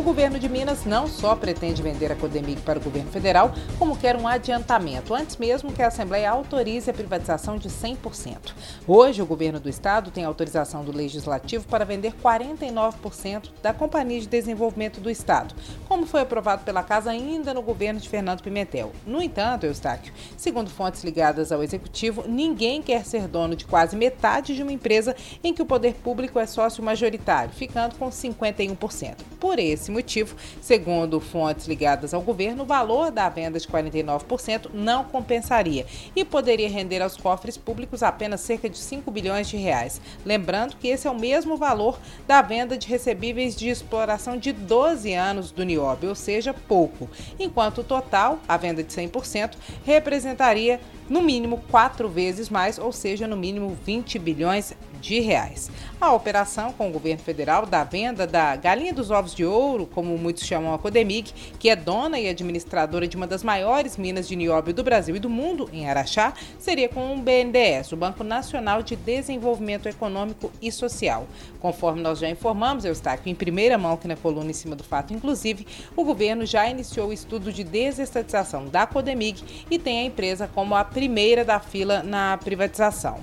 O governo de Minas não só pretende vender a Codemig para o governo federal, como quer um adiantamento, antes mesmo que a Assembleia autorize a privatização de 100%. Hoje, o governo do estado tem autorização do Legislativo para vender 49% da Companhia de Desenvolvimento do Estado, como foi aprovado pela Casa ainda no governo de Fernando Pimentel. No entanto, Eustáquio, segundo fontes ligadas ao Executivo, ninguém quer ser dono de quase metade de uma empresa em que o poder público é sócio majoritário, ficando com 51%. Por esse esse motivo, segundo fontes ligadas ao governo, o valor da venda de 49% não compensaria e poderia render aos cofres públicos apenas cerca de 5 bilhões de reais. Lembrando que esse é o mesmo valor da venda de recebíveis de exploração de 12 anos do Nióbio, ou seja, pouco, enquanto o total, a venda de 100%, representaria no mínimo quatro vezes mais, ou seja, no mínimo 20 bilhões de reais. A operação com o governo federal da venda da galinha dos ovos de ouro, como muitos chamam a Codemig, que é dona e administradora de uma das maiores minas de nióbio do Brasil e do mundo, em Araxá, seria com o BNDES, o Banco Nacional de Desenvolvimento Econômico e Social. Conforme nós já informamos, eu aqui em primeira mão aqui na coluna em cima do fato, inclusive, o governo já iniciou o estudo de desestatização da Codemig e tem a empresa como a primeira da fila na privatização.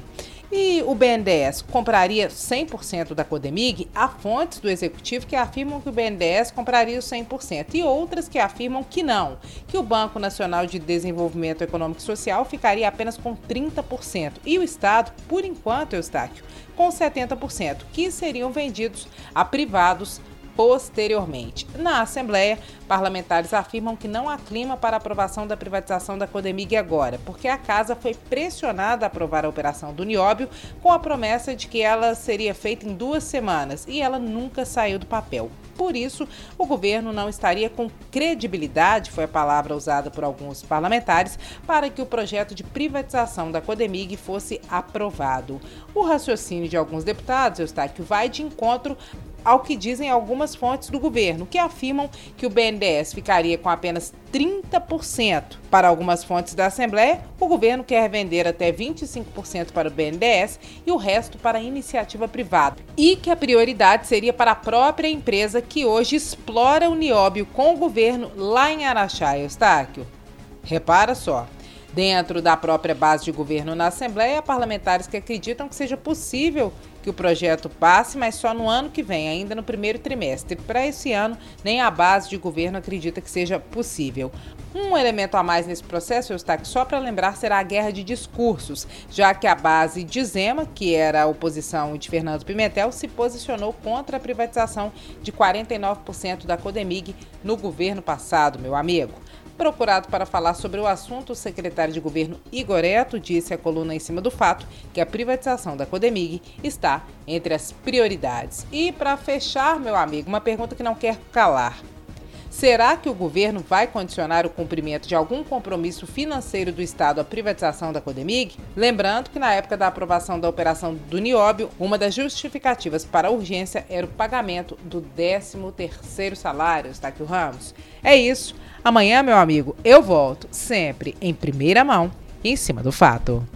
E o BNDES compraria 100% da Codemig? Há fontes do executivo que afirmam que o BNDES compraria os 100% e outras que afirmam que não, que o Banco Nacional de Desenvolvimento Econômico e Social ficaria apenas com 30% e o Estado, por enquanto, Eustáquio, com 70%, que seriam vendidos a privados posteriormente. Na Assembleia, parlamentares afirmam que não há clima para aprovação da privatização da Codemig agora, porque a casa foi pressionada a aprovar a operação do Nióbio com a promessa de que ela seria feita em duas semanas e ela nunca saiu do papel. Por isso, o governo não estaria com credibilidade, foi a palavra usada por alguns parlamentares, para que o projeto de privatização da Codemig fosse aprovado. O raciocínio de alguns deputados, Eustáquio, vai de encontro ao que dizem algumas fontes do governo, que afirmam que o BNDES ficaria com apenas 30%. Para algumas fontes da Assembleia, o governo quer vender até 25% para o BNDES e o resto para a iniciativa privada. E que a prioridade seria para a própria empresa que hoje explora o nióbio com o governo lá em Araxá, Eustáquio. Repara só. Dentro da própria base de governo na Assembleia, parlamentares que acreditam que seja possível que o projeto passe, mas só no ano que vem, ainda no primeiro trimestre. Para esse ano, nem a base de governo acredita que seja possível. Um elemento a mais nesse processo, Eustáquio, só para lembrar, será a guerra de discursos, já que a base de Zema, que era a oposição de Fernando Pimentel, se posicionou contra a privatização de 49% da Codemig no governo passado, meu amigo. Procurado para falar sobre o assunto, o secretário de governo Igor Eto disse à coluna em cima do fato que a privatização da Codemig está entre as prioridades. E para fechar, meu amigo, uma pergunta que não quer calar. Será que o governo vai condicionar o cumprimento de algum compromisso financeiro do Estado à privatização da Codemig? Lembrando que na época da aprovação da operação do Nióbio, uma das justificativas para a urgência era o pagamento do 13º salário, está aqui o Ramos. É isso. Amanhã, meu amigo, eu volto sempre em primeira mão em cima do fato.